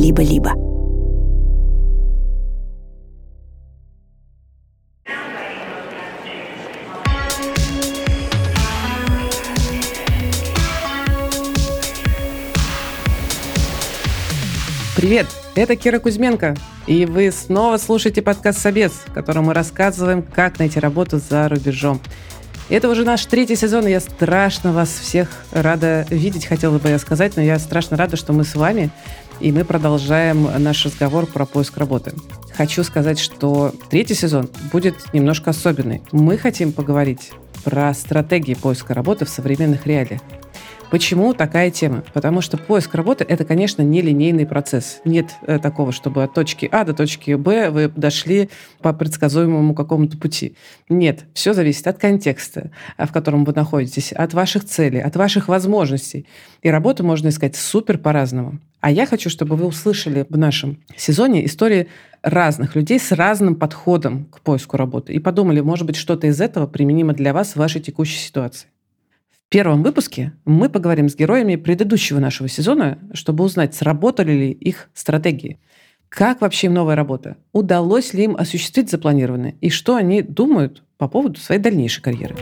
либо-либо. Привет, это Кира Кузьменко, и вы снова слушаете подкаст «Собес», в котором мы рассказываем, как найти работу за рубежом. Это уже наш третий сезон, и я страшно вас всех рада видеть, хотела бы я сказать, но я страшно рада, что мы с вами, и мы продолжаем наш разговор про поиск работы. Хочу сказать, что третий сезон будет немножко особенный. Мы хотим поговорить про стратегии поиска работы в современных реалиях. Почему такая тема? Потому что поиск работы – это, конечно, не линейный процесс. Нет э, такого, чтобы от точки А до точки Б вы дошли по предсказуемому какому-то пути. Нет, все зависит от контекста, э, в котором вы находитесь, от ваших целей, от ваших возможностей. И работу можно искать супер по-разному. А я хочу, чтобы вы услышали в нашем сезоне истории разных людей с разным подходом к поиску работы и подумали, может быть, что-то из этого применимо для вас в вашей текущей ситуации. В первом выпуске мы поговорим с героями предыдущего нашего сезона, чтобы узнать, сработали ли их стратегии. Как вообще им новая работа? Удалось ли им осуществить запланированное? И что они думают по поводу своей дальнейшей карьеры?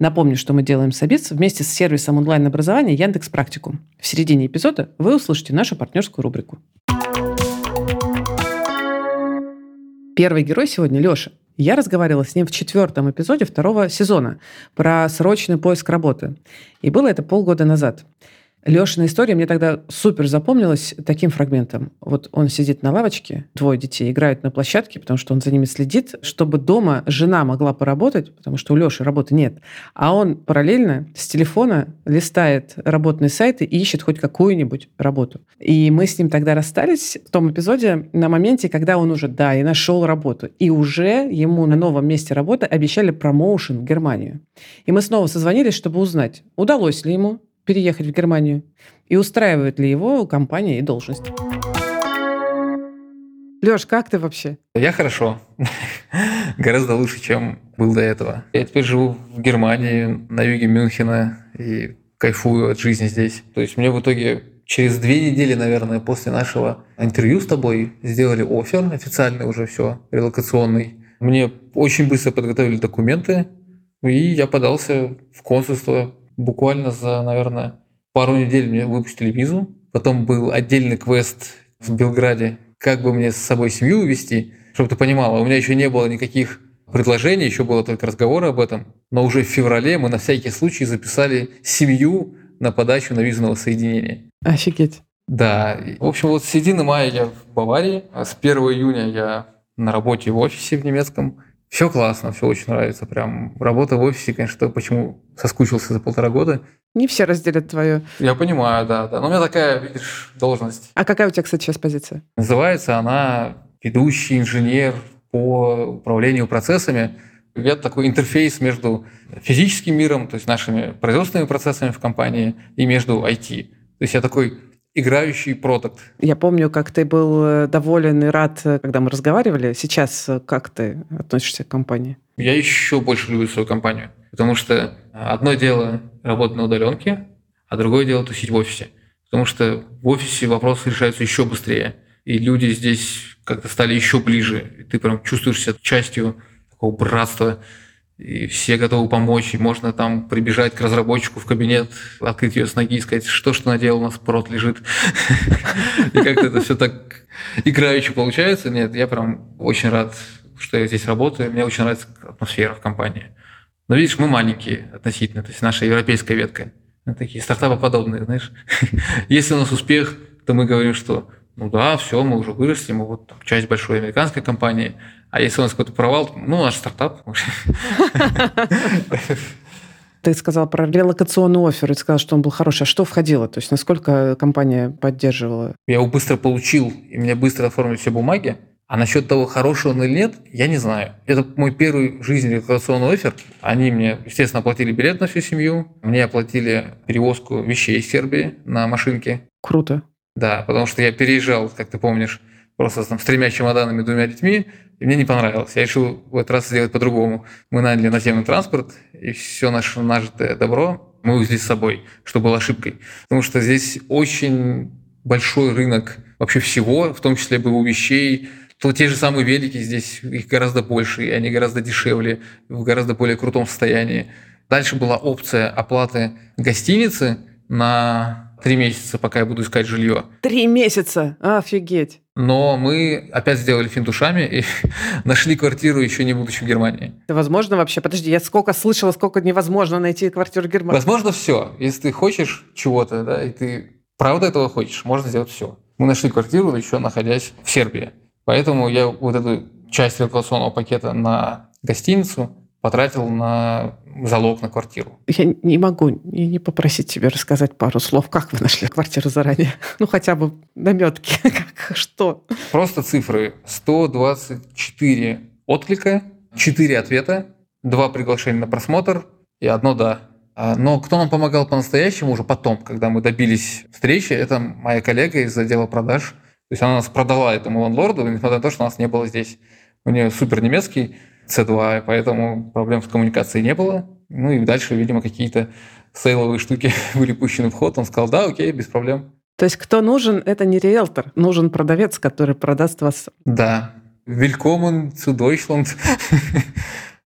Напомню, что мы делаем с Обец вместе с сервисом онлайн-образования Яндекс Практикум. В середине эпизода вы услышите нашу партнерскую рубрику. Первый герой сегодня Леша. Я разговаривала с ним в четвертом эпизоде второго сезона про срочный поиск работы. И было это полгода назад. Лешина история мне тогда супер запомнилась таким фрагментом. Вот он сидит на лавочке, двое детей играют на площадке, потому что он за ними следит, чтобы дома жена могла поработать, потому что у Леши работы нет. А он параллельно с телефона листает работные сайты и ищет хоть какую-нибудь работу. И мы с ним тогда расстались в том эпизоде на моменте, когда он уже, да, и нашел работу. И уже ему на новом месте работы обещали промоушен в Германию. И мы снова созвонились, чтобы узнать, удалось ли ему переехать в Германию? И устраивает ли его компания и должность? Леш, как ты вообще? Я хорошо. Гораздо лучше, чем был до этого. Я теперь живу в Германии, на юге Мюнхена, и кайфую от жизни здесь. То есть мне в итоге через две недели, наверное, после нашего интервью с тобой сделали офер официальный уже все, релокационный. Мне очень быстро подготовили документы, и я подался в консульство буквально за, наверное, пару недель мне выпустили визу. Потом был отдельный квест в Белграде, как бы мне с собой семью увезти, чтобы ты понимала, у меня еще не было никаких предложений, еще было только разговоры об этом. Но уже в феврале мы на всякий случай записали семью на подачу на визового соединения. Офигеть. Да. В общем, вот с середины мая я в Баварии, а с 1 июня я на работе в офисе в немецком. Все классно, все очень нравится. Прям работа в офисе, конечно, почему соскучился за полтора года. Не все разделят твою. Я понимаю, да, да. Но у меня такая, видишь, должность. А какая у тебя, кстати, сейчас позиция? Называется она ведущий инженер по управлению процессами. Я такой интерфейс между физическим миром, то есть нашими производственными процессами в компании, и между IT. То есть я такой играющий продукт. Я помню, как ты был э, доволен и рад, э, когда мы разговаривали. Сейчас э, как ты относишься к компании? Я еще больше люблю свою компанию, потому что одно дело работать на удаленке, а другое дело тусить в офисе. Потому что в офисе вопросы решаются еще быстрее, и люди здесь как-то стали еще ближе. И ты прям чувствуешь себя частью такого братства и все готовы помочь, и можно там прибежать к разработчику в кабинет, открыть ее с ноги и сказать, что что надел, у нас прот лежит. И как-то это все так играючи получается. Нет, я прям очень рад, что я здесь работаю. Мне очень нравится атмосфера в компании. Но видишь, мы маленькие относительно, то есть наша европейская ветка. Такие стартапоподобные, знаешь. Если у нас успех, то мы говорим, что ну да, все, мы уже выросли, мы вот часть большой американской компании – а если у нас какой-то провал, ну, наш стартап. Ты сказал про релокационный офер и сказал, что он был хороший. А что входило? То есть насколько компания поддерживала? Я его быстро получил, и мне быстро оформили все бумаги. А насчет того, хороший он или нет, я не знаю. Это мой первый в жизни релокационный офер. Они мне, естественно, оплатили билет на всю семью. Мне оплатили перевозку вещей из Сербии на машинке. Круто. Да, потому что я переезжал, как ты помнишь, просто там, с тремя чемоданами, двумя детьми, и мне не понравилось. Я решил в этот раз сделать по-другому. Мы наняли наземный транспорт, и все наше нажитое добро мы увезли с собой, что было ошибкой. Потому что здесь очень большой рынок вообще всего, в том числе БУ вещей, то те же самые велики здесь, их гораздо больше, и они гораздо дешевле, в гораздо более крутом состоянии. Дальше была опция оплаты гостиницы на три месяца, пока я буду искать жилье. Три месяца? Офигеть. Но мы опять сделали финт ушами и нашли квартиру, еще не будучи в Германии. Это возможно вообще? Подожди, я сколько слышала, сколько невозможно найти квартиру в Германии. Возможно все. Если ты хочешь чего-то, да, и ты правда этого хочешь, можно сделать все. Мы нашли квартиру, еще находясь в Сербии. Поэтому я вот эту часть рекламационного пакета на гостиницу потратил на залог на квартиру. Я не могу не попросить тебя рассказать пару слов, как вы нашли квартиру заранее. Ну, хотя бы наметки, как, что. Просто цифры. 124 отклика, 4 ответа, 2 приглашения на просмотр и одно «да». А, но кто нам помогал по-настоящему уже потом, когда мы добились встречи, это моя коллега из отдела продаж – то есть она нас продала этому ландлорду, несмотря на то, что у нас не было здесь. У нее супер немецкий C2, поэтому проблем с коммуникацией не было. Ну и дальше, видимо, какие-то сейловые штуки были пущены в ход. Он сказал, да, окей, без проблем. То есть кто нужен, это не риэлтор, нужен продавец, который продаст вас. Да. Willkommen zu Deutschland.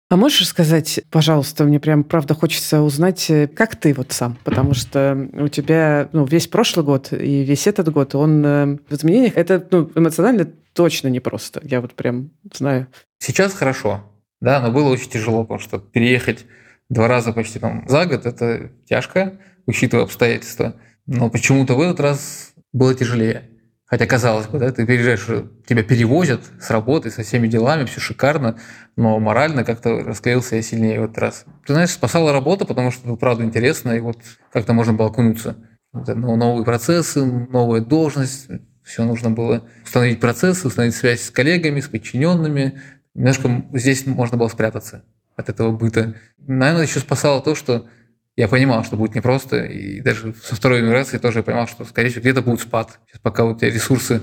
А можешь сказать, пожалуйста, мне прям правда хочется узнать, э, как ты вот сам, потому что у тебя ну, весь прошлый год и весь этот год, он э, в изменениях, это ну, эмоционально точно непросто, я вот прям знаю. Сейчас хорошо, да, но было очень тяжело, потому что переехать два раза почти там за год, это тяжко, учитывая обстоятельства. Но почему-то в этот раз было тяжелее. Хотя, казалось бы, да, ты переезжаешь, тебя перевозят с работы, со всеми делами, все шикарно, но морально как-то расклеился я сильнее в этот раз. Ты знаешь, спасала работа, потому что это правда интересно, и вот как-то можно было окунуться. Ну, новые процессы, новая должность, все нужно было установить процессы, установить связь с коллегами, с подчиненными. Немножко здесь можно было спрятаться от этого быта. Наверное, еще спасало то, что я понимал, что будет непросто, и даже со второй миграции тоже я понимал, что, скорее всего, где-то будет спад. Сейчас пока у тебя ресурсы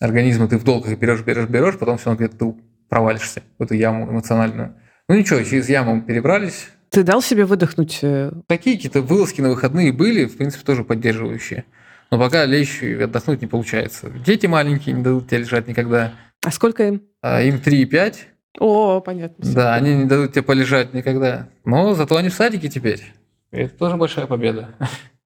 организма, ты в долгах берешь, берешь, берешь, потом все равно где-то ты провалишься в эту яму эмоциональную. Ну ничего, через яму перебрались. Ты дал себе выдохнуть? Э? Такие какие-то вылазки на выходные были, в принципе, тоже поддерживающие. Но пока лечь и отдохнуть не получается. Дети маленькие не дадут тебе лежать никогда. А сколько им? А им 3 и 5. О, понятно. Да, они не дадут тебе полежать никогда. Но зато они в садике теперь. Это тоже большая победа.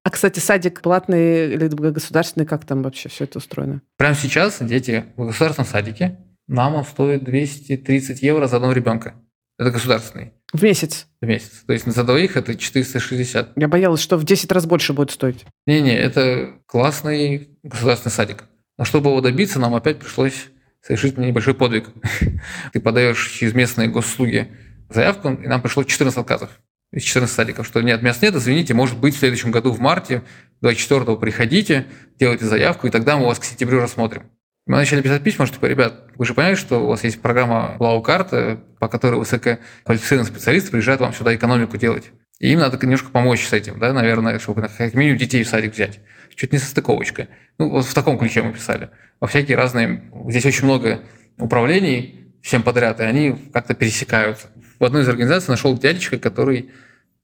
А, кстати, садик платный или государственный, как там вообще все это устроено? Прямо сейчас дети в государственном садике. Нам он стоит 230 евро за одного ребенка. Это государственный. В месяц? В месяц. То есть за двоих это 460. Я боялась, что в 10 раз больше будет стоить. Не-не, это классный государственный садик. Но чтобы его добиться, нам опять пришлось совершить небольшой подвиг. Ты подаешь через местные госуслуги заявку, и нам пришло 14 отказов из 14 садиков, что нет, мест нет, извините, может быть, в следующем году в марте, 24-го приходите, делайте заявку, и тогда мы вас к сентябрю рассмотрим. Мы начали писать письма, что, типа, ребят, вы же понимаете, что у вас есть программа Блау-карта, по которой высококвалифицированные специалисты приезжают вам сюда экономику делать. И им надо немножко помочь с этим, да, наверное, чтобы как минимум детей в садик взять. Чуть не состыковочка. Ну, вот в таком ключе мы писали. Во всякие разные... Здесь очень много управлений всем подряд, и они как-то пересекаются в одной из организаций нашел дядечка, который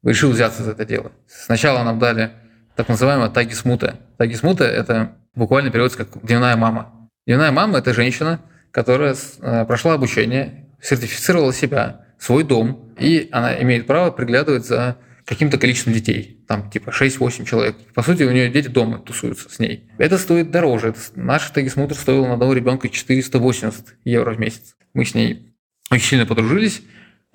решил взяться за это дело. Сначала нам дали так называемое таги смута. Таги смута – это буквально переводится как «дневная мама». Дневная мама – это женщина, которая э, прошла обучение, сертифицировала себя, свой дом, и она имеет право приглядывать за каким-то количеством детей, там типа 6-8 человек. По сути, у нее дети дома тусуются с ней. Это стоит дороже. Наш тагисмутр стоил на одного ребенка 480 евро в месяц. Мы с ней очень сильно подружились,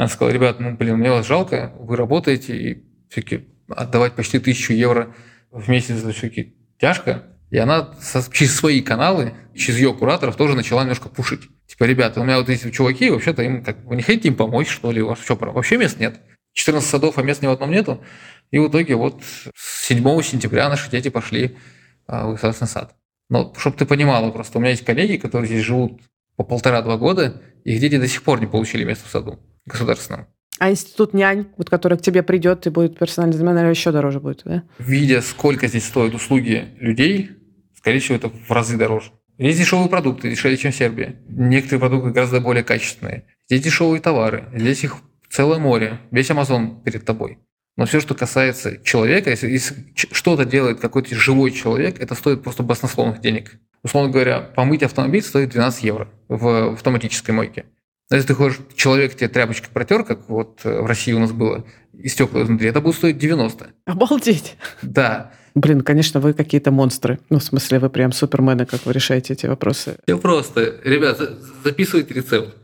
она сказала, ребят, ну, блин, мне вас жалко, вы работаете, и все-таки отдавать почти тысячу евро в месяц это все-таки тяжко. И она через свои каналы, через ее кураторов тоже начала немножко пушить. Типа, ребята, у меня вот эти чуваки, вообще-то им как вы не хотите им помочь, что ли? У вас что, вообще мест нет? 14 садов, а мест ни в одном нету. И в итоге вот с 7 сентября наши дети пошли а, в государственный сад. Но чтобы ты понимала, просто у меня есть коллеги, которые здесь живут по полтора-два года, их дети до сих пор не получили место в саду государственном. А институт нянь, вот который к тебе придет и будет персональный замен, наверное, еще дороже будет, да? Видя, сколько здесь стоят услуги людей, скорее всего, это в разы дороже. Здесь дешевые продукты, дешевле, чем в Сербии. Некоторые продукты гораздо более качественные. Здесь дешевые товары, здесь их целое море, весь Амазон перед тобой. Но все, что касается человека, если, если что-то делает какой-то живой человек, это стоит просто баснословных денег. Условно говоря, помыть автомобиль стоит 12 евро в автоматической мойке. Но если ты хочешь, человек тебе тряпочкой протер, как вот в России у нас было, и стекла изнутри, это будет стоить 90. Обалдеть. Да. Блин, конечно, вы какие-то монстры. Ну, в смысле, вы прям супермены, как вы решаете эти вопросы. Все просто. Ребята, записывайте рецепт.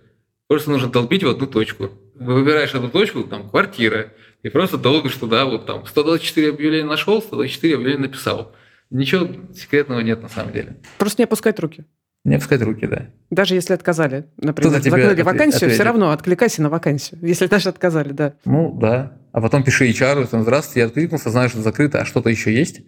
Просто нужно долбить в одну точку. Выбираешь одну точку, там, квартира, и просто долбишь туда, вот там, 124 объявления нашел, 124 объявления написал. Ничего секретного нет на самом деле. Просто не опускать руки. Не опускать руки, да. Даже если отказали, например, тебе закрыли отве- вакансию, ответит? все равно откликайся на вакансию. Если даже отказали, да. Ну, да. А потом пиши HR, там, здравствуйте, я откликнулся, знаю, что закрыто, а что-то еще есть.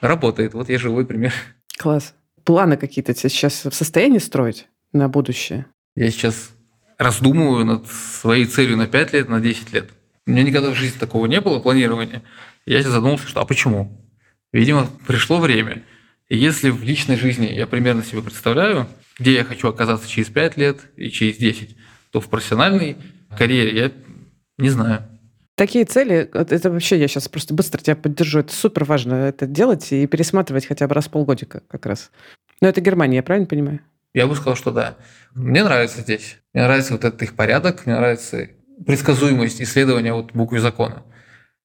Работает. Вот я живой пример. Класс. Планы какие-то ты сейчас в состоянии строить на будущее? Я сейчас раздумываю над своей целью на 5 лет, на 10 лет. У меня никогда в жизни такого не было, планирования. Я сейчас задумался, что а почему? Видимо, пришло время. И если в личной жизни я примерно себе представляю, где я хочу оказаться через 5 лет и через 10, то в профессиональной карьере я не знаю. Такие цели, это вообще, я сейчас просто быстро тебя поддержу, это супер важно это делать и пересматривать хотя бы раз в полгодика как раз. Но это Германия, я правильно понимаю? Я бы сказал, что да. Мне нравится здесь. Мне нравится вот этот их порядок, мне нравится предсказуемость и следования вот буквы закона.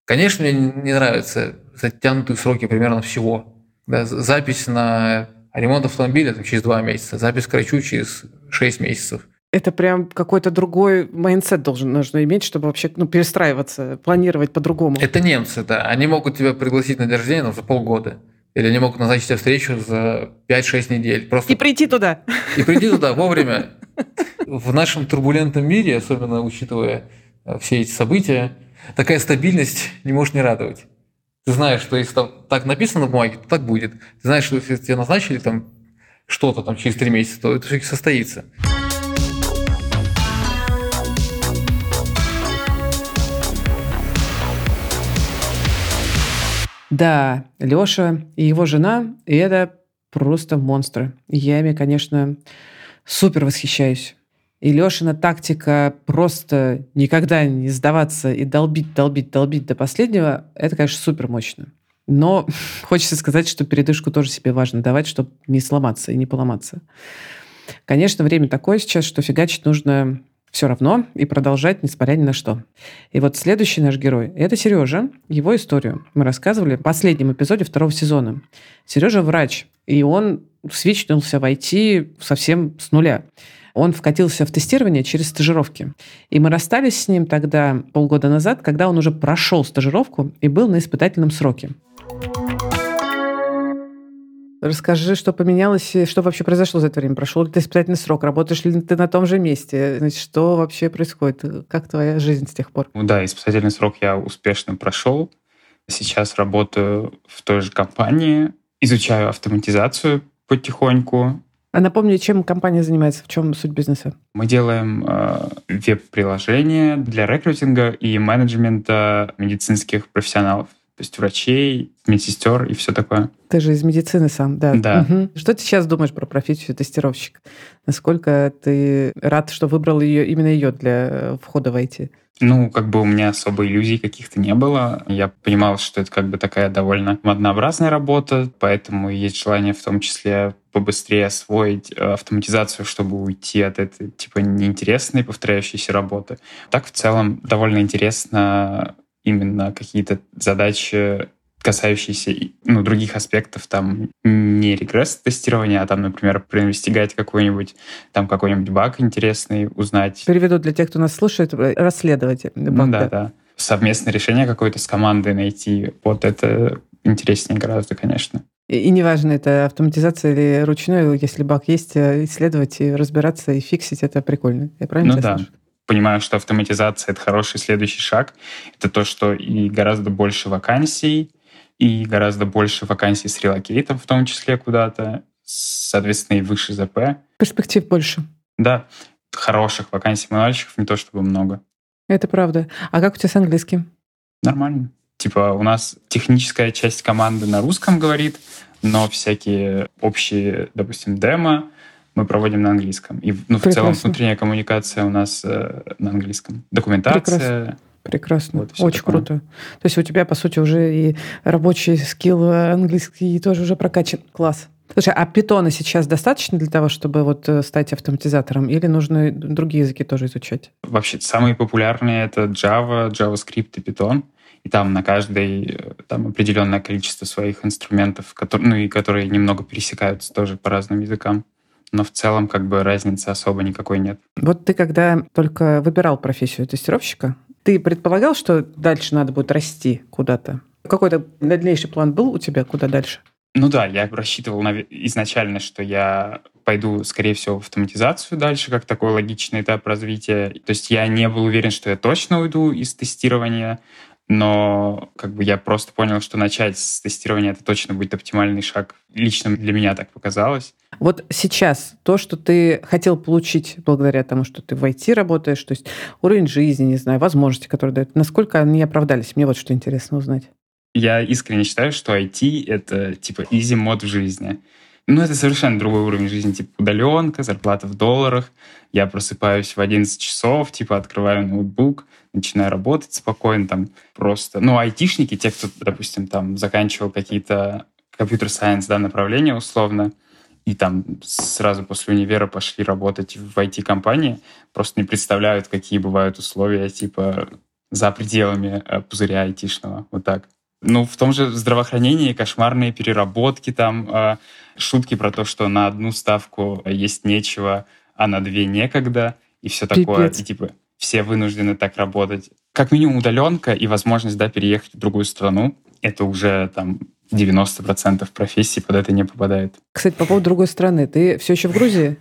Конечно, мне не нравятся затянутые сроки примерно всего. Да, запись на ремонт автомобиля там, через два месяца, запись к врачу через 6 месяцев. Это прям какой-то другой mindset должен нужно иметь, чтобы вообще ну, перестраиваться, планировать по-другому. Это немцы, да. Они могут тебя пригласить на день рождения ну, за полгода. Или они могут назначить тебе встречу за 5-6 недель. Просто И прийти туда. И приди туда вовремя. В нашем турбулентном мире, особенно учитывая э, все эти события, такая стабильность не может не радовать. Ты знаешь, что если там так написано на бумаге, то так будет. Ты знаешь, что если тебе назначили там что-то там через три месяца, то это все-таки состоится. Да, Леша и его жена, это просто монстры. Я ими, конечно, супер восхищаюсь. И Лешина тактика просто никогда не сдаваться и долбить, долбить, долбить до последнего, это, конечно, супер мощно. Но хочется сказать, что передышку тоже себе важно давать, чтобы не сломаться и не поломаться. Конечно, время такое сейчас, что фигачить нужно все равно и продолжать, несмотря ни на что. И вот следующий наш герой – это Сережа. Его историю мы рассказывали в последнем эпизоде второго сезона. Сережа врач, и он свичнулся в IT совсем с нуля. Он вкатился в тестирование через стажировки. И мы расстались с ним тогда полгода назад, когда он уже прошел стажировку и был на испытательном сроке. Расскажи, что поменялось, и что вообще произошло за это время? Прошел ли ты испытательный срок? Работаешь ли ты на том же месте? Значит, что вообще происходит? Как твоя жизнь с тех пор? Ну да, испытательный срок я успешно прошел. Сейчас работаю в той же компании, изучаю автоматизацию потихоньку. А напомни, чем компания занимается, в чем суть бизнеса? Мы делаем э, веб-приложения для рекрутинга и менеджмента медицинских профессионалов. То есть врачей, медсестер и все такое. Ты же из медицины сам, да. Да. Мгм. Что ты сейчас думаешь про профессию тестировщика? Насколько ты рад, что выбрал ее, именно ее для э, входа в IT? Ну, как бы у меня особо иллюзий каких-то не было. Я понимал, что это как бы такая довольно однообразная работа, поэтому есть желание в том числе побыстрее освоить э, автоматизацию, чтобы уйти от этой, типа, неинтересной повторяющейся работы. Так, в целом, довольно интересно именно какие-то задачи, касающиеся ну, других аспектов, там, не регресс-тестирования, а там, например, проинвестигать какой-нибудь, там, какой-нибудь баг интересный, узнать. Переведу для тех, кто нас слушает, э, расследовать. Ну да, да. Совместное решение какое-то с командой найти, вот это интереснее гораздо, конечно. И, и неважно, это автоматизация или ручной, если баг есть, э, исследовать и разбираться и фиксить, это прикольно. Я правильно Ну да. слышу? Понимаю, что автоматизация — это хороший следующий шаг. Это то, что и гораздо больше вакансий, и гораздо больше вакансий с релокейтом в том числе куда-то, соответственно, и выше ЗП. Перспектив больше. Да, хороших вакансий мануальщиков не то чтобы много. Это правда. А как у тебя с английским? Нормально. Типа у нас техническая часть команды на русском говорит, но всякие общие, допустим, демо мы проводим на английском. И ну, в целом Прекрасно. внутренняя коммуникация у нас э, на английском. Документация. Прекрасно. Вот Очень такое. круто. То есть у тебя, по сути, уже и рабочий скилл английский тоже уже прокачан. Класс. Слушай, а питона сейчас достаточно для того, чтобы вот э, стать автоматизатором, или нужно другие языки тоже изучать? Вообще, самые популярные — это Java, JavaScript и Python. И там на каждой э, там определенное количество своих инструментов, которые, ну и которые немного пересекаются тоже по разным языкам. Но в целом как бы разницы особо никакой нет. Вот ты когда только выбирал профессию тестировщика, ты предполагал, что дальше надо будет расти куда-то? Какой-то дальнейший план был у тебя, куда дальше? Ну да, я рассчитывал изначально, что я пойду, скорее всего, в автоматизацию дальше, как такой логичный этап развития. То есть я не был уверен, что я точно уйду из тестирования, но как бы я просто понял, что начать с тестирования это точно будет оптимальный шаг. Лично для меня так показалось. Вот сейчас то, что ты хотел получить благодаря тому, что ты в IT работаешь, то есть уровень жизни, не знаю, возможности, которые дают, насколько они оправдались? Мне вот что интересно узнать. Я искренне считаю, что IT — это типа easy мод в жизни. Ну, это совершенно другой уровень жизни, типа удаленка, зарплата в долларах. Я просыпаюсь в 11 часов, типа открываю ноутбук, начинаю работать спокойно, там просто... Ну, айтишники, те, кто, допустим, там заканчивал какие-то компьютер-сайенс, да, направления условно, и там сразу после универа пошли работать в IT-компании, просто не представляют, какие бывают условия, типа, за пределами э, пузыря айтишного, вот так. Ну, в том же здравоохранении кошмарные переработки, там э, шутки про то, что на одну ставку есть нечего, а на две некогда, и все такое. Пипец. И типа все вынуждены так работать. Как минимум удаленка и возможность, да, переехать в другую страну, это уже там 90% профессий под это не попадает. Кстати, по поводу другой страны, ты все еще в Грузии?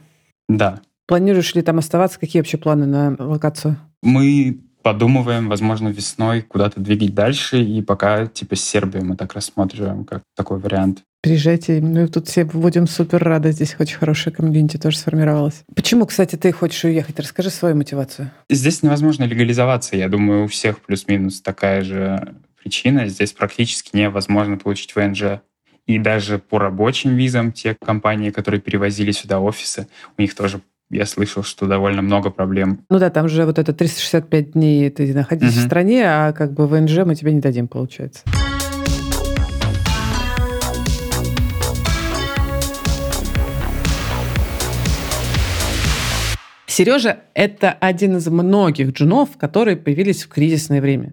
Да. Планируешь ли там оставаться? Какие вообще планы на локацию? Мы подумываем, возможно, весной куда-то двигать дальше, и пока типа Сербию мы так рассматриваем как такой вариант. Приезжайте, мы тут все будем супер рады, здесь очень хорошая комьюнити тоже сформировалась. Почему, кстати, ты хочешь уехать? Расскажи свою мотивацию. Здесь невозможно легализоваться, я думаю, у всех плюс-минус такая же причина. Здесь практически невозможно получить ВНЖ. И даже по рабочим визам те компании, которые перевозили сюда офисы, у них тоже я слышал, что довольно много проблем. Ну да, там же вот это 365 дней ты находишься угу. в стране, а как бы ВНЖ мы тебе не дадим, получается. Сережа – это один из многих джунов, которые появились в кризисное время.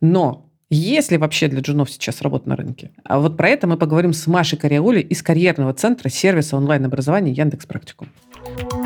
Но есть ли вообще для джунов сейчас работа на рынке? А вот про это мы поговорим с Машей Кариаулей из карьерного центра сервиса онлайн-образования Яндекс Практикум. В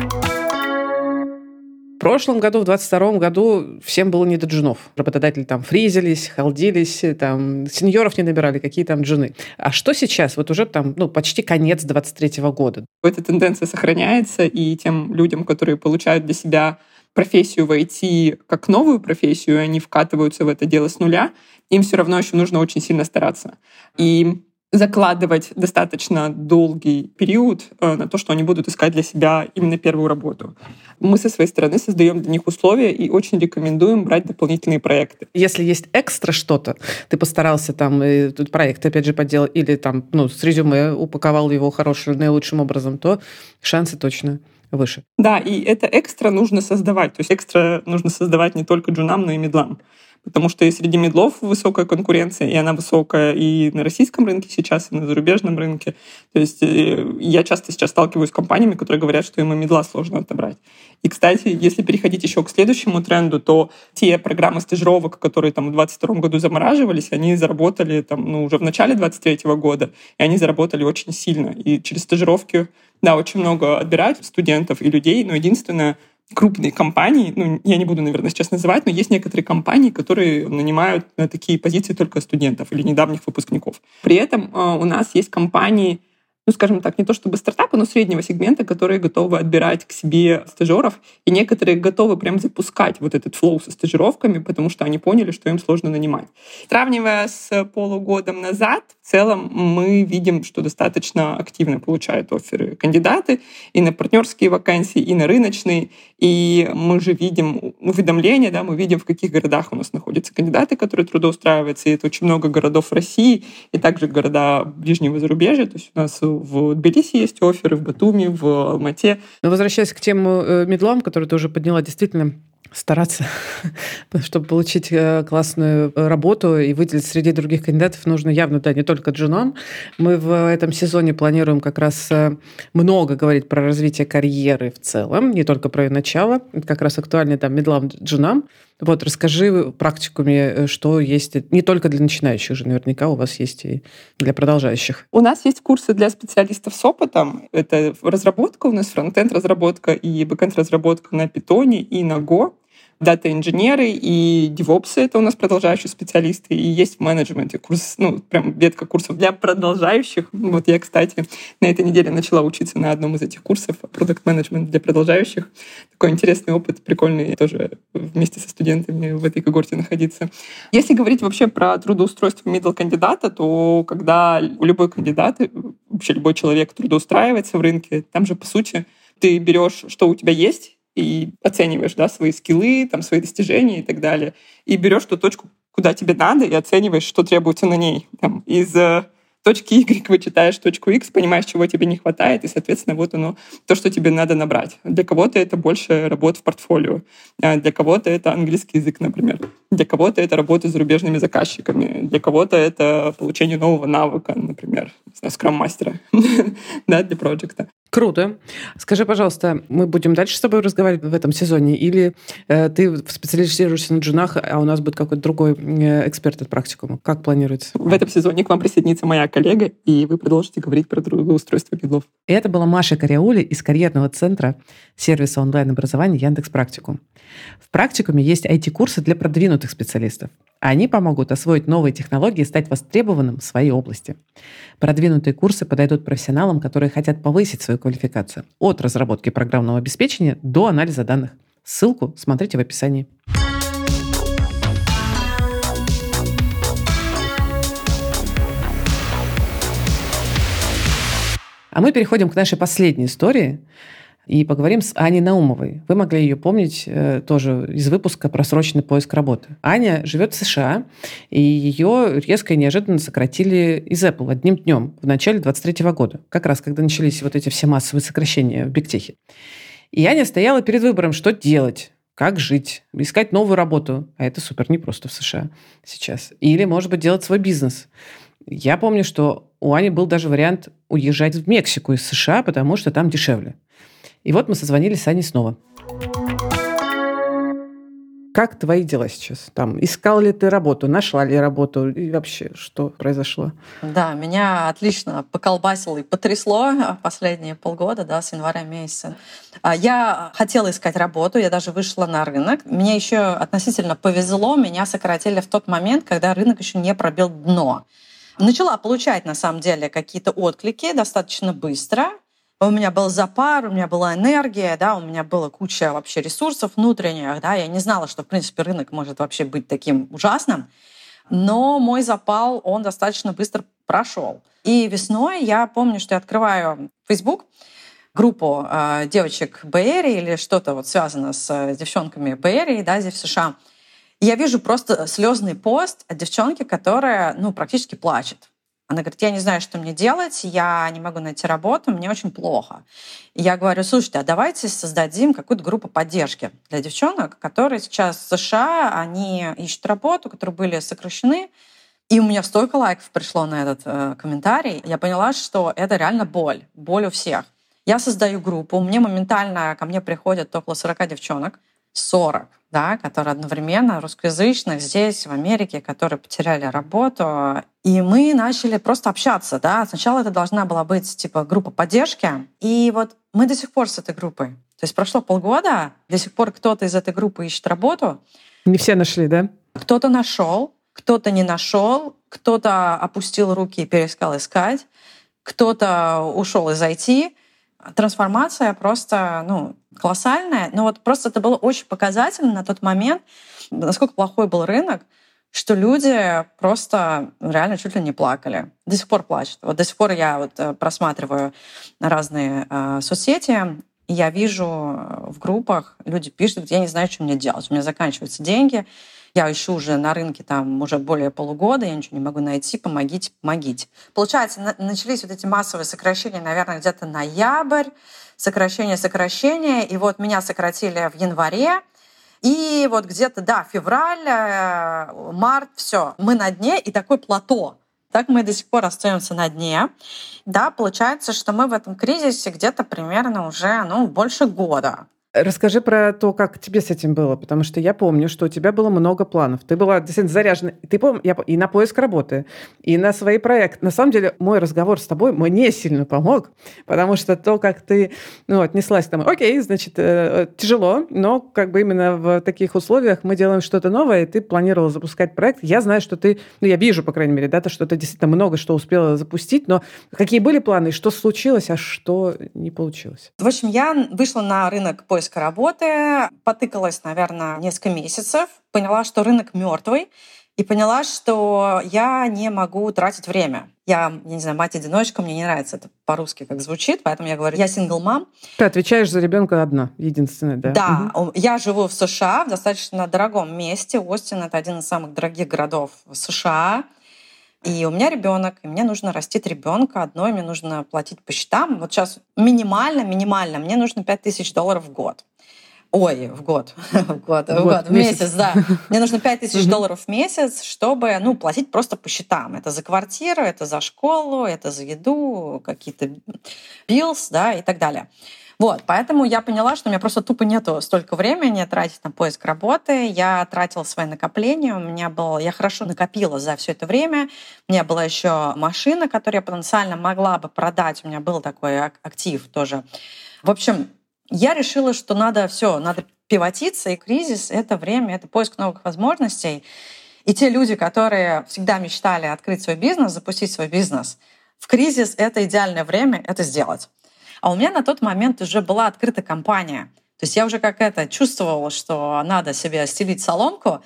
прошлом году, в 22 году, всем было не до джунов. Работодатели там фризились, халдились, там сеньоров не набирали, какие там джуны. А что сейчас? Вот уже там, ну, почти конец 23 года. Эта тенденция сохраняется, и тем людям, которые получают для себя профессию в IT как новую профессию, и они вкатываются в это дело с нуля, им все равно еще нужно очень сильно стараться. И закладывать достаточно долгий период э, на то, что они будут искать для себя именно первую работу. Мы со своей стороны создаем для них условия и очень рекомендуем брать дополнительные проекты. Если есть экстра что-то, ты постарался там и тут проект опять же поделал или там ну с резюме упаковал его хорошим наилучшим образом, то шансы точно выше. Да, и это экстра нужно создавать. То есть экстра нужно создавать не только джунам, но и медлам потому что и среди медлов высокая конкуренция, и она высокая и на российском рынке сейчас, и на зарубежном рынке. То есть э, я часто сейчас сталкиваюсь с компаниями, которые говорят, что им и медла сложно отобрать. И, кстати, если переходить еще к следующему тренду, то те программы стажировок, которые там в 2022 году замораживались, они заработали там, ну, уже в начале 2023 года, и они заработали очень сильно. И через стажировки, да, очень много отбирают студентов и людей, но единственное, крупные компании, ну, я не буду, наверное, сейчас называть, но есть некоторые компании, которые нанимают на такие позиции только студентов или недавних выпускников. При этом э, у нас есть компании, ну, скажем так, не то чтобы стартапы, но среднего сегмента, которые готовы отбирать к себе стажеров, и некоторые готовы прям запускать вот этот флоу со стажировками, потому что они поняли, что им сложно нанимать. Сравнивая с полугодом назад, в целом мы видим, что достаточно активно получают оферы кандидаты и на партнерские вакансии, и на рыночные, и мы же видим уведомления, да, мы видим, в каких городах у нас находятся кандидаты, которые трудоустраиваются, и это очень много городов России, и также города ближнего зарубежья, то есть у нас в Тбилиси есть оферы, в Батуми, в Алмате. Но возвращаясь к тему э, медлам, которую ты уже подняла, действительно, стараться, чтобы получить э, классную э, работу и выделить среди других кандидатов нужно явно, да, не только джунам. Мы в этом сезоне планируем как раз э, много говорить про развитие карьеры в целом, не только про ее начало. Это как раз актуально там мидлам, джунам. Вот, расскажи, в Практикуме, что есть не только для начинающих же, наверняка у вас есть и для продолжающих. У нас есть курсы для специалистов с опытом. Это разработка у нас, frontend разработка и backend разработка на питоне и на Go дата-инженеры и девопсы — это у нас продолжающие специалисты, и есть в менеджменте курс, ну, прям ветка курсов для продолжающих. Вот я, кстати, на этой неделе начала учиться на одном из этих курсов продукт менеджмент для продолжающих. Такой интересный опыт, прикольный тоже вместе со студентами в этой когорте находиться. Если говорить вообще про трудоустройство middle кандидата, то когда любой кандидат, вообще любой человек трудоустраивается в рынке, там же, по сути, ты берешь, что у тебя есть, и оцениваешь да, свои скиллы, там, свои достижения и так далее. И берешь ту точку, куда тебе надо, и оцениваешь, что требуется на ней. Там, из э, точки Y вычитаешь точку X, понимаешь, чего тебе не хватает, и, соответственно, вот оно, то, что тебе надо набрать. Для кого-то это больше работа в портфолио, а для кого-то это английский язык, например, для кого-то это работа с зарубежными заказчиками, для кого-то это получение нового навыка, например, скрам-мастера да, для проекта. Круто. Скажи, пожалуйста, мы будем дальше с тобой разговаривать в этом сезоне, или э, ты специализируешься на джунах, а у нас будет какой-то другой э, эксперт от практикума? Как планируется? В этом сезоне к вам присоединится моя коллега, и вы продолжите говорить про трудоустройство медлов. Это была Маша Кариаули из карьерного центра сервиса онлайн-образования Яндекс Практикум. В практикуме есть IT-курсы для продвинутых специалистов. Они помогут освоить новые технологии и стать востребованным в своей области. Продвинутые курсы подойдут профессионалам, которые хотят повысить свою квалификацию. От разработки программного обеспечения до анализа данных. Ссылку смотрите в описании. А мы переходим к нашей последней истории и поговорим с Аней Наумовой. Вы могли ее помнить э, тоже из выпуска про срочный поиск работы. Аня живет в США, и ее резко и неожиданно сократили из Apple одним днем в начале 23 года, как раз когда начались вот эти все массовые сокращения в бигтехе. И Аня стояла перед выбором, что делать как жить, искать новую работу. А это супер непросто в США сейчас. Или, может быть, делать свой бизнес. Я помню, что у Ани был даже вариант уезжать в Мексику из США, потому что там дешевле. И вот мы созвонились с Аней снова. Как твои дела сейчас? Там, искал ли ты работу, нашла ли работу и вообще что произошло? Да, меня отлично поколбасило и потрясло последние полгода, да, с января месяца. А, я хотела искать работу, я даже вышла на рынок. Мне еще относительно повезло, меня сократили в тот момент, когда рынок еще не пробил дно. Начала получать, на самом деле, какие-то отклики достаточно быстро у меня был запар, у меня была энергия, да, у меня была куча вообще ресурсов внутренних, да, я не знала, что, в принципе, рынок может вообще быть таким ужасным, но мой запал, он достаточно быстро прошел. И весной я помню, что я открываю Facebook, группу э, девочек Bay Area или что-то вот связано с э, девчонками Bay Area, да, здесь в США. Я вижу просто слезный пост от девчонки, которая, ну, практически плачет. Она говорит, я не знаю, что мне делать, я не могу найти работу, мне очень плохо. И я говорю, слушайте, а давайте создадим какую-то группу поддержки для девчонок, которые сейчас в США, они ищут работу, которые были сокращены. И у меня столько лайков пришло на этот э, комментарий. Я поняла, что это реально боль, боль у всех. Я создаю группу, мне моментально ко мне приходят около 40 девчонок, 40 да, которые одновременно русскоязычных здесь, в Америке, которые потеряли работу. И мы начали просто общаться. Да. Сначала это должна была быть типа группа поддержки. И вот мы до сих пор с этой группой. То есть прошло полгода, до сих пор кто-то из этой группы ищет работу. Не все нашли, да? Кто-то нашел, кто-то не нашел, кто-то опустил руки и перестал искать, кто-то ушел из IT трансформация просто, ну, колоссальная. Но вот просто это было очень показательно на тот момент, насколько плохой был рынок, что люди просто реально чуть ли не плакали. До сих пор плачут. Вот до сих пор я вот э, просматриваю разные э, соцсети, я вижу в группах, люди пишут, я не знаю, что мне делать. У меня заканчиваются деньги, я ищу уже на рынке там уже более полугода, я ничего не могу найти, помогите, помогите. Получается, начались вот эти массовые сокращения, наверное, где-то ноябрь, сокращение, сокращение, и вот меня сократили в январе, И вот где-то, да, февраль, э, март, все, мы на дне, и такой плато. Так мы до сих пор остаемся на дне. Да, получается, что мы в этом кризисе где-то примерно уже ну, больше года. Расскажи про то, как тебе с этим было, потому что я помню, что у тебя было много планов. Ты была действительно заряжена. Ты помнишь, я, и на поиск работы, и на свои проекты. На самом деле, мой разговор с тобой мне сильно помог, потому что то, как ты ну, отнеслась там, окей, значит, э, тяжело, но как бы именно в таких условиях мы делаем что-то новое, и ты планировала запускать проект. Я знаю, что ты, ну, я вижу, по крайней мере, да, то, что ты действительно много что успела запустить, но какие были планы, что случилось, а что не получилось? В общем, я вышла на рынок поиска поиска работы, потыкалась, наверное, несколько месяцев, поняла, что рынок мертвый, и поняла, что я не могу тратить время. Я, я не знаю, мать-одиночка, мне не нравится это по-русски, как звучит, поэтому я говорю, я сингл-мам. Ты отвечаешь за ребенка одна, единственная, да? Да, угу. я живу в США, в достаточно дорогом месте. Остин — это один из самых дорогих городов США. И у меня ребенок, и мне нужно растить ребенка одной, мне нужно платить по счетам. Вот сейчас минимально, минимально, мне нужно 5000 долларов в год. Ой, в год. в год, в год, в месяц, месяц да. Мне нужно 5 тысяч долларов в месяц, чтобы ну, платить просто по счетам. Это за квартиру, это за школу, это за еду, какие-то bills, да, и так далее. Вот, поэтому я поняла, что у меня просто тупо нету столько времени тратить на поиск работы. Я тратила свои накопления, у меня было, я хорошо накопила за все это время. У меня была еще машина, которую я потенциально могла бы продать. У меня был такой актив тоже. В общем, я решила, что надо все, надо пивотиться, и кризис — это время, это поиск новых возможностей. И те люди, которые всегда мечтали открыть свой бизнес, запустить свой бизнес, в кризис — это идеальное время это сделать. А у меня на тот момент уже была открыта компания. То есть я уже как это чувствовала, что надо себе стелить соломку.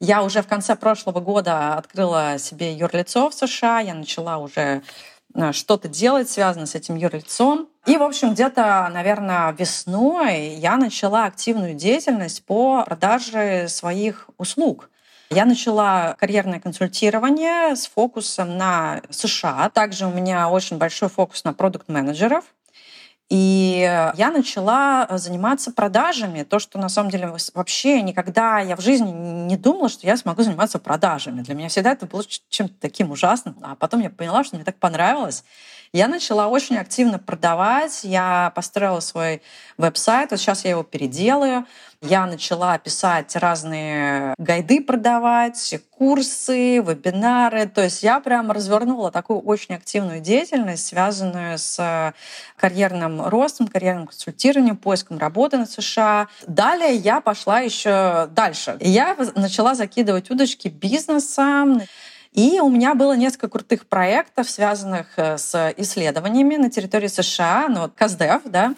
Я уже в конце прошлого года открыла себе юрлицо в США, я начала уже э, что-то делать, связанное с этим юрлицом. И, в общем, где-то, наверное, весной я начала активную деятельность по продаже своих услуг. Я начала карьерное консультирование с фокусом на США. Также у меня очень большой фокус на продукт-менеджеров. И я начала э, заниматься продажами. То, что на самом деле вообще никогда я в жизни не думала, что я смогу заниматься продажами. Для меня всегда это было чем-то таким ужасным. А потом я поняла, что мне так понравилось. Я начала очень активно продавать. Я построила свой веб-сайт. Вот сейчас я его переделаю. Я начала писать разные гайды продавать, курсы, вебинары. То есть я прям развернула такую очень активную деятельность, связанную с карьерным ростом, карьерным консультированием, поиском работы на США. Далее я пошла еще дальше. Я начала закидывать удочки бизнесом. И у меня было несколько крутых проектов, связанных э, с исследованиями на территории США, ну вот КАЗДЕВ, да,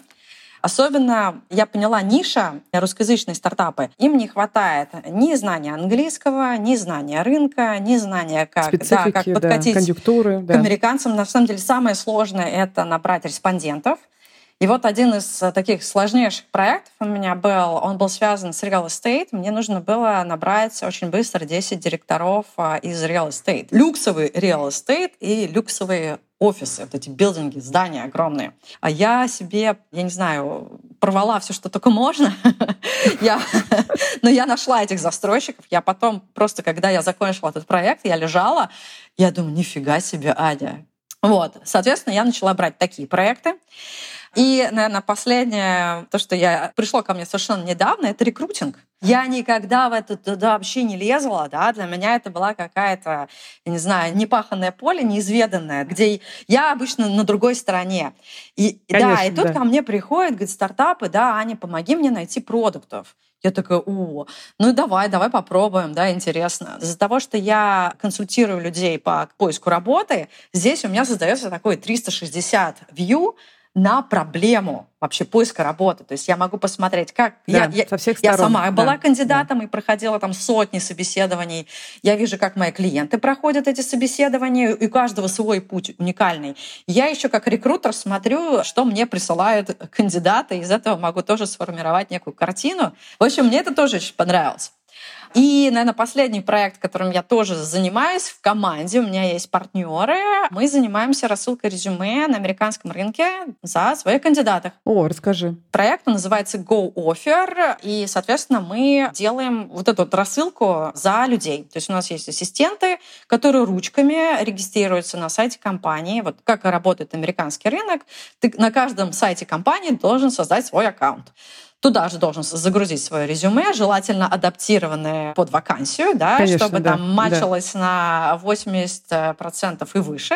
Особенно я поняла ниша русскоязычные стартапы. Им не хватает ни знания английского, ни знания рынка, ни знания как, да, как подкатить да, конъюнктуры, да. к американцам. На самом деле самое сложное это набрать респондентов. И вот один из э, таких сложнейших проектов у меня был, он был связан с real estate. Мне нужно было набрать очень быстро 10 директоров а, из real estate. Люксовый real estate и люксовые офисы, вот эти билдинги, здания огромные. А я себе, я не знаю, порвала все, что только можно. но я нашла этих застройщиков. Я потом просто, когда я закончила этот проект, я лежала, я думаю, нифига себе, Аня. Вот, соответственно, я начала брать такие проекты. И, наверное, последнее, то, что я пришло ко мне совершенно недавно, это рекрутинг. Я никогда в это туда вообще не лезла, да, для меня это была какая-то, я не знаю, непаханное поле, неизведанное, где я обычно на другой стороне. И, Конечно, да, и тут да. ко мне приходят, говорит, стартапы, да, Аня, помоги мне найти продуктов. Я такая, о, ну давай, давай попробуем, да, интересно. Из-за того, что я консультирую людей по поиску работы, здесь у меня создается такой 360 view на проблему вообще поиска работы. То есть я могу посмотреть, как да, я, со всех я сама да, была кандидатом да. и проходила там сотни собеседований. Я вижу, как мои клиенты проходят эти собеседования, и у каждого свой путь уникальный. Я еще как рекрутер смотрю, что мне присылают кандидаты, из этого могу тоже сформировать некую картину. В общем, мне это тоже очень понравилось. И, наверное, последний проект, которым я тоже занимаюсь в команде, у меня есть партнеры, мы занимаемся рассылкой резюме на американском рынке за своих кандидатов. О, расскажи. Проект называется Go Offer, и, соответственно, мы делаем вот эту вот рассылку за людей. То есть у нас есть ассистенты, которые ручками регистрируются на сайте компании. Вот как работает американский рынок, ты на каждом сайте компании должен создать свой аккаунт. Туда же должен загрузить свое резюме, желательно адаптированное под вакансию, да, Конечно, чтобы да, там матчилось на 80% и выше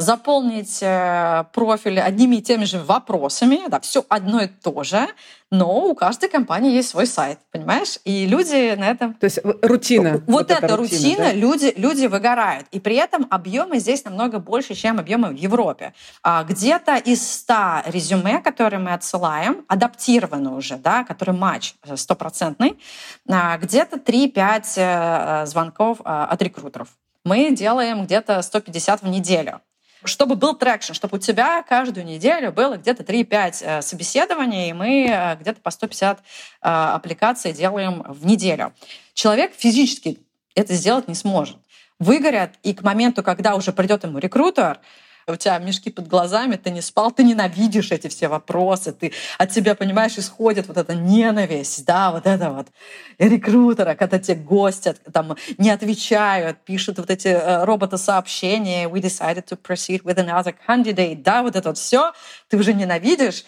заполнить э, профиль одними и теми же вопросами, да, все одно и то же, но у каждой компании есть свой сайт, понимаешь? И люди на этом... То есть рутина. Вот, вот эта рутина, рутина да? люди, люди выгорают. И при этом объемы здесь намного больше, чем объемы в Европе. А где-то из 100 резюме, которые мы отсылаем, адаптированы уже, да, который матч стопроцентный, а где-то 3-5 э, звонков от рекрутеров. Мы делаем где-то 150 в неделю чтобы был traction, чтобы у тебя каждую неделю было где-то 3-5 э, собеседований, и мы э, где-то по 150 э, аппликаций делаем в неделю. Человек физически это сделать не сможет. Выгорят, и к моменту, когда уже придет ему рекрутер, у тебя мешки под глазами, ты не спал, ты ненавидишь эти все вопросы, ты от тебя, понимаешь, исходит вот эта ненависть, да, вот это вот. Рекрутера, когда тебе гостят, там не отвечают, пишут вот эти э, робота-сообщения, we decided to proceed with another candidate, да, вот это вот все, ты уже ненавидишь,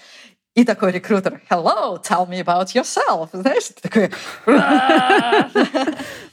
и такой рекрутер, hello, tell me about yourself. Знаешь, ты такой... Да,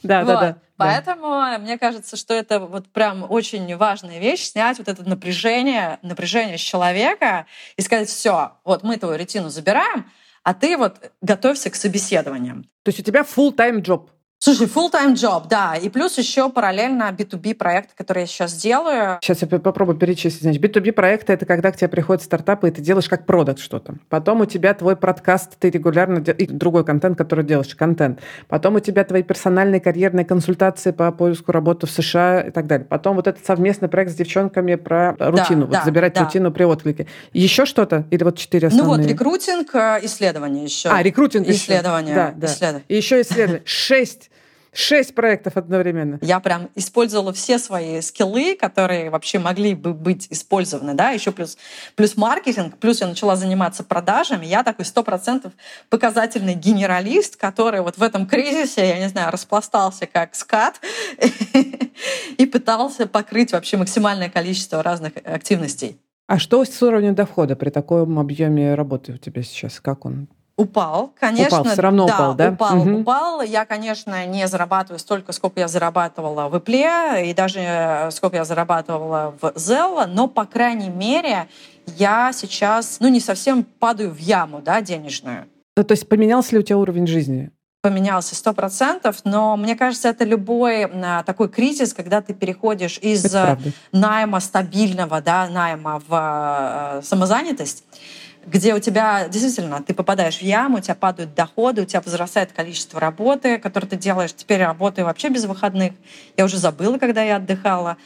да, да. Поэтому мне кажется, что это вот прям очень важная вещь, снять вот это напряжение, напряжение с человека и сказать, все, вот мы твою ретину забираем, а ты вот готовься к собеседованиям. То есть у тебя full-time job? Слушай, full-time job, да. И плюс еще параллельно B2B проект, который я сейчас делаю. Сейчас я попробую перечислить. Значит, B2B проекты — это когда к тебе приходят стартапы, и ты делаешь как продукт что-то. Потом у тебя твой подкаст, ты регулярно... И другой контент, который делаешь, контент. Потом у тебя твои персональные карьерные консультации по поиску работы в США и так далее. Потом вот этот совместный проект с девчонками про рутину. Да, вот да, забирать да. рутину при отклике. Еще что-то? Или вот четыре основные? Ну вот, рекрутинг, э, исследование еще. А, рекрутинг исследование. еще. Да, да. Исследование. И еще исследование. Шесть Шесть проектов одновременно. Я прям использовала все свои скиллы, которые вообще могли бы быть использованы, да, еще плюс, плюс маркетинг, плюс я начала заниматься продажами. Я такой сто процентов показательный генералист, который вот в этом кризисе, я не знаю, распластался как скат и пытался покрыть вообще максимальное количество разных активностей. А что с уровнем дохода при таком объеме работы у тебя сейчас? Как он Упал, конечно. Упал, все равно да, упал, да? Упал, угу. упал. Я, конечно, не зарабатываю столько, сколько я зарабатывала в Ипле, и даже э, сколько я зарабатывала в Зелла, но, по крайней мере, я сейчас, ну, не совсем падаю в яму, да, денежную. Ну, то есть поменялся ли у тебя уровень жизни? поменялся сто процентов, но мне кажется, это любой а, такой кризис, когда ты переходишь из найма стабильного, да, найма в а, самозанятость, где у тебя действительно ты попадаешь в яму, у тебя падают доходы, у тебя возрастает количество работы, которую ты делаешь. Теперь работаю вообще без выходных. Я уже забыла, когда я отдыхала.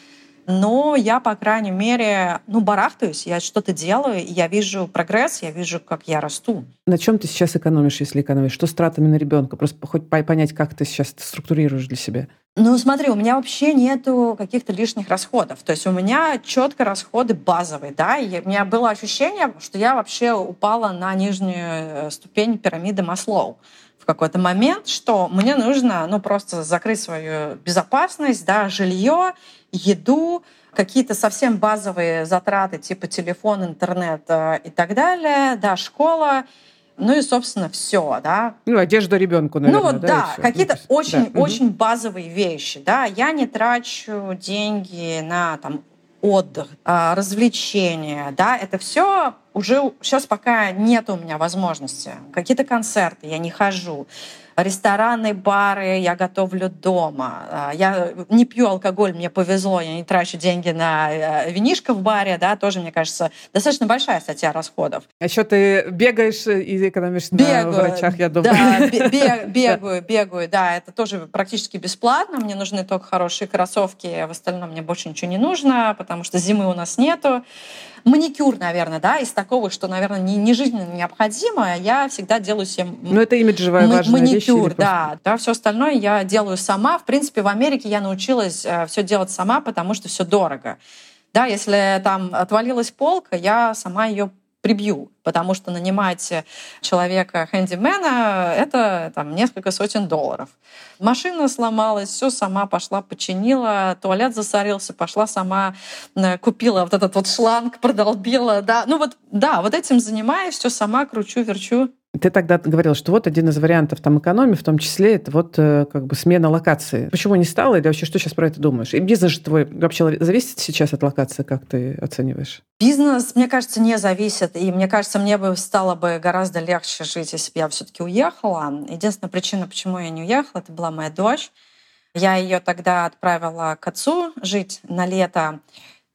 Но я, по крайней мере, ну, барахтаюсь, я что-то делаю, я вижу прогресс, я вижу, как я расту. На чем ты сейчас экономишь, если экономишь? Что с тратами на ребенка? Просто хоть понять, как ты сейчас структурируешь для себя. Ну, смотри, у меня вообще нету каких-то лишних расходов. То есть у меня четко расходы базовые, да. И у меня было ощущение, что я вообще упала на нижнюю э, ступень пирамиды Маслоу в какой-то момент, что мне нужно, ну, просто закрыть свою безопасность, да, жилье, еду, какие-то совсем базовые затраты, типа телефон, интернет э, и так далее, да, школа, ну и, собственно, все, да. Ну, одежда ребенку, наверное. Ну вот, да, да какие-то ну, очень, да. очень базовые вещи, да. Я не трачу деньги на там отдых, а, развлечения, да, это все уже сейчас пока нет у меня возможности. Какие-то концерты я не хожу рестораны, бары я готовлю дома. А, я не пью алкоголь, мне повезло, я не трачу деньги на э, винишко в баре, да, тоже, мне кажется, достаточно большая статья расходов. А еще ты бегаешь и экономишь бегаю, на врачах, я думаю. Да, бегаю, бегаю, да, это тоже практически бесплатно, мне нужны только хорошие кроссовки, в остальном мне больше ничего не нужно, потому что зимы у нас нету. Маникюр, наверное, да, из такого, что, наверное, не, не жизненно необходимо, я всегда делаю себе Ну, это имиджевая важная маникюр, вещь. да. Да, все остальное я делаю сама. В принципе, в Америке я научилась э, все делать сама, потому что все дорого. Да, если там отвалилась полка, я сама ее прибью, потому что нанимать человека хэндимена — это там, несколько сотен долларов. Машина сломалась, все сама пошла, починила, туалет засорился, пошла сама, э, купила вот этот вот шланг, продолбила, да. Ну вот, да, вот этим занимаюсь, все сама кручу, верчу. Ты тогда говорил, что вот один из вариантов там экономии, в том числе, это вот э, как бы смена локации. Почему не стало или вообще что сейчас про это думаешь? И бизнес твой вообще зависит сейчас от локации, как ты оцениваешь? Бизнес, мне кажется, не зависит. И мне кажется, мне бы стало бы гораздо легче жить, если бы я все-таки уехала. Единственная причина, почему я не уехала, это была моя дочь. Я ее тогда отправила к отцу жить на лето.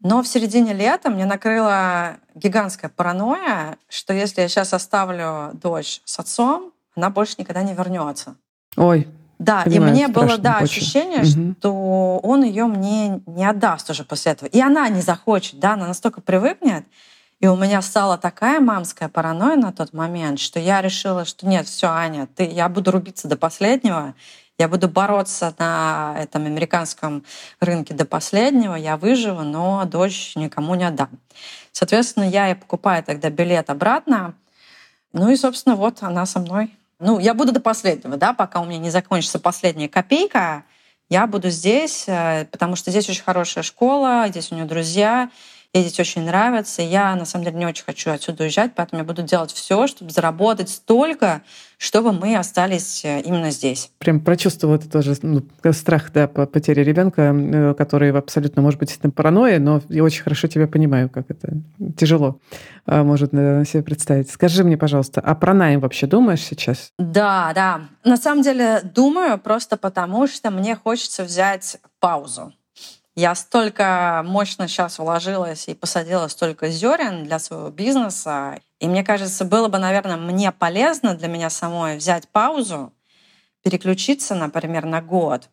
Но в середине лета мне накрыла гигантская паранойя, что если я сейчас оставлю дочь с отцом, она больше никогда не вернется. Ой. Да, Понимаю, и мне было да, очень. ощущение, Мгм. что он ее мне не отдаст уже после этого. И она не захочет, да, она настолько привыкнет. И у меня стала такая мамская паранойя на тот момент, что я решила, что нет, все, Аня, ты, я буду рубиться до последнего, я буду бороться на этом американском рынке до последнего, я выживу, но дочь никому не отдам. Соответственно, я и покупаю тогда билет обратно. Ну и, собственно, вот она со мной. Ну, я буду до последнего, да, пока у меня не закончится последняя копейка, я буду здесь, э, потому что здесь очень хорошая школа, здесь у нее друзья, ей здесь очень нравится. И я, на самом деле, не очень хочу отсюда уезжать, поэтому я буду делать все, чтобы заработать столько, чтобы мы остались э, именно здесь. Прям прочувствовал это тоже ну, страх да, по потере ребенка, э, который абсолютно может быть действительно паранойя, но я очень хорошо тебя понимаю, как это тяжело а, может э, себе представить. Скажи мне, пожалуйста, а про найм вообще думаешь сейчас? Да, да. На самом деле думаю просто потому, что мне хочется взять паузу. Я столько мощно сейчас вложилась и посадила столько зерен для своего бизнеса. И мне кажется, было бы, наверное, мне полезно для меня самой взять паузу, переключиться, например, на год,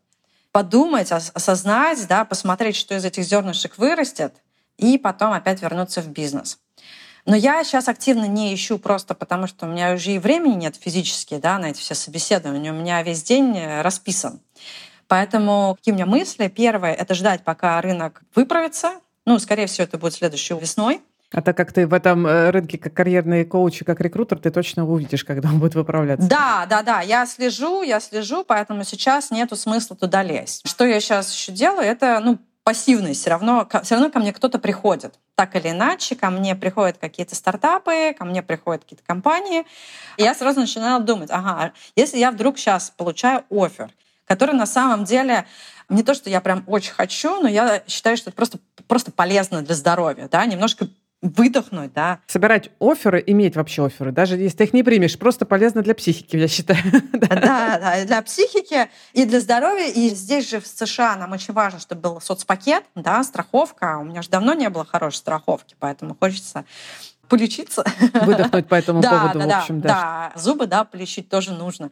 подумать, ос- осознать, да, посмотреть, что из этих зернышек вырастет, и потом опять вернуться в бизнес. Но я сейчас активно не ищу просто потому, что у меня уже и времени нет физически да, на эти все собеседования. У меня весь день э, расписан. Поэтому какие у меня мысли? Первое — это ждать, пока рынок выправится. Ну, скорее всего, это будет следующей весной. А так как ты в этом э, рынке как карьерный коуч и как рекрутер, ты точно увидишь, когда он будет выправляться. Да, да, да, я слежу, я слежу, поэтому сейчас нету смысла туда лезть. Что я сейчас еще делаю, это, ну, пассивность. Все равно, все равно ко мне кто-то приходит. Так или иначе, ко мне приходят какие-то стартапы, ко мне приходят какие-то компании. И я сразу начинала думать, ага, если я вдруг сейчас получаю офер, который на самом деле не то, что я прям очень хочу, но я считаю, что это просто, просто полезно для здоровья, да, немножко выдохнуть, да. Собирать оферы, иметь вообще оферы, даже если ты их не примешь, просто полезно для психики, я считаю. Да, да, для психики и для здоровья. И здесь же в США нам очень важно, чтобы был соцпакет, да, страховка. У меня же давно не было хорошей страховки, поэтому хочется полечиться. Выдохнуть по этому Да, поводу, да, в общем, да. да. Зубы, да, полечить тоже нужно.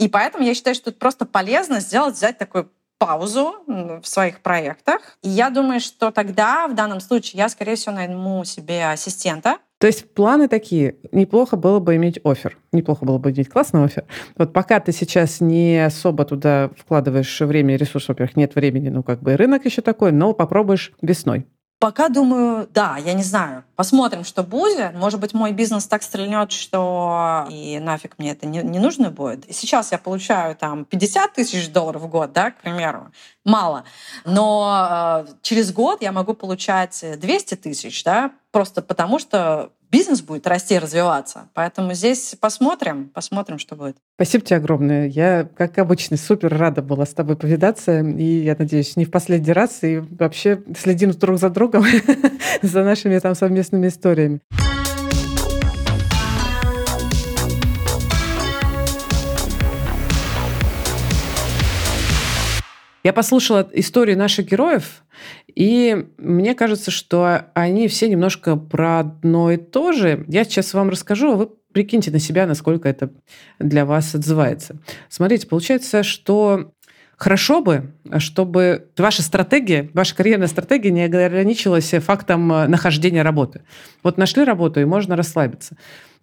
И поэтому я считаю, что это просто полезно сделать, взять такой паузу в своих проектах. И я думаю, что тогда, в данном случае, я, скорее всего, найму себе ассистента. То есть планы такие. Неплохо было бы иметь офер. Неплохо было бы иметь классный офер. Вот пока ты сейчас не особо туда вкладываешь время и ресурс, во-первых, нет времени, ну как бы рынок еще такой, но попробуешь весной. Пока думаю, да, я не знаю. Посмотрим, что будет. Может быть, мой бизнес так стрельнет, что и нафиг мне это не, не нужно будет. Сейчас я получаю там 50 тысяч долларов в год, да, к примеру. Мало. Но э, через год я могу получать 200 тысяч, да, просто потому что бизнес будет расти и развиваться. Поэтому здесь посмотрим, посмотрим, что будет. Спасибо тебе огромное. Я, как обычно, супер рада была с тобой повидаться. И я надеюсь, не в последний раз. И вообще следим друг за другом, за нашими там совместными историями. Я послушала истории наших героев, и мне кажется, что они все немножко про одно и то же. Я сейчас вам расскажу, а вы прикиньте на себя, насколько это для вас отзывается. Смотрите, получается, что Хорошо бы, чтобы ваша стратегия, ваша карьерная стратегия не ограничилась фактом э, нахождения работы. Вот нашли работу, и можно расслабиться.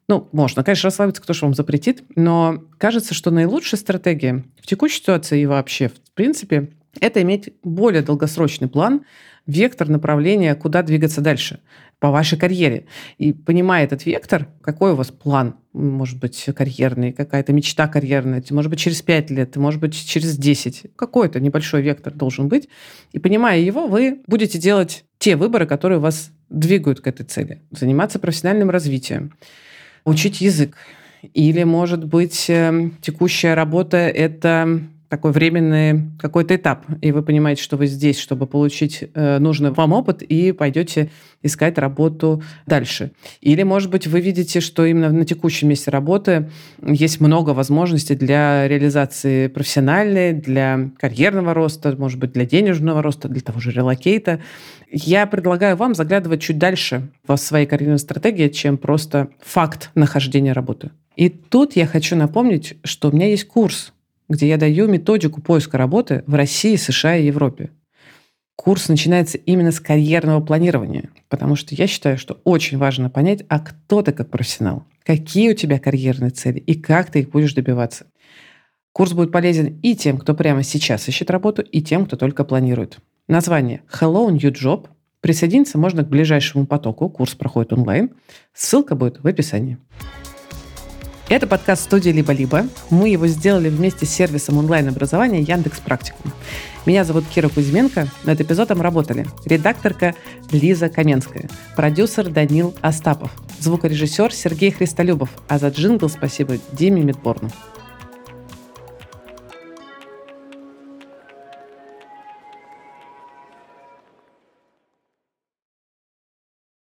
Ну, можно, конечно, расслабиться, кто же вам запретит, но кажется, что наилучшая стратегия в текущей ситуации и вообще, в принципе, это иметь более долгосрочный план, вектор направления, куда двигаться дальше по вашей карьере. И понимая этот вектор, какой у вас план, может быть, карьерный, какая-то мечта карьерная, может быть, через 5 лет, может быть, через 10. Какой-то небольшой вектор должен быть. И понимая его, вы будете делать те выборы, которые вас двигают к этой цели. Заниматься профессиональным развитием, учить язык. Или, может быть, эм, текущая работа – это такой временный какой-то этап, и вы понимаете, что вы здесь, чтобы получить э, нужный вам опыт, и пойдете искать работу дальше. Или, может быть, вы видите, что именно на текущем месте работы есть много возможностей для реализации профессиональной, для карьерного роста, может быть, для денежного роста, для того же релокейта. Я предлагаю вам заглядывать чуть дальше в своей карьерной стратегии, чем просто факт нахождения работы. И тут я хочу напомнить, что у меня есть курс где я даю методику поиска работы в России, США и Европе. Курс начинается именно с карьерного планирования, потому что я считаю, что очень важно понять, а кто ты как профессионал, какие у тебя карьерные цели и как ты их будешь добиваться. Курс будет полезен и тем, кто прямо сейчас ищет работу, и тем, кто только планирует. Название Hello New Job. Присоединиться можно к ближайшему потоку. Курс проходит онлайн. Ссылка будет в описании. Это подкаст студии «Либо-либо». Мы его сделали вместе с сервисом онлайн-образования Яндекс Практикум. Меня зовут Кира Кузьменко. Над эпизодом работали редакторка Лиза Каменская, продюсер Данил Остапов, звукорежиссер Сергей Христолюбов, а за джингл спасибо Диме Мидборну.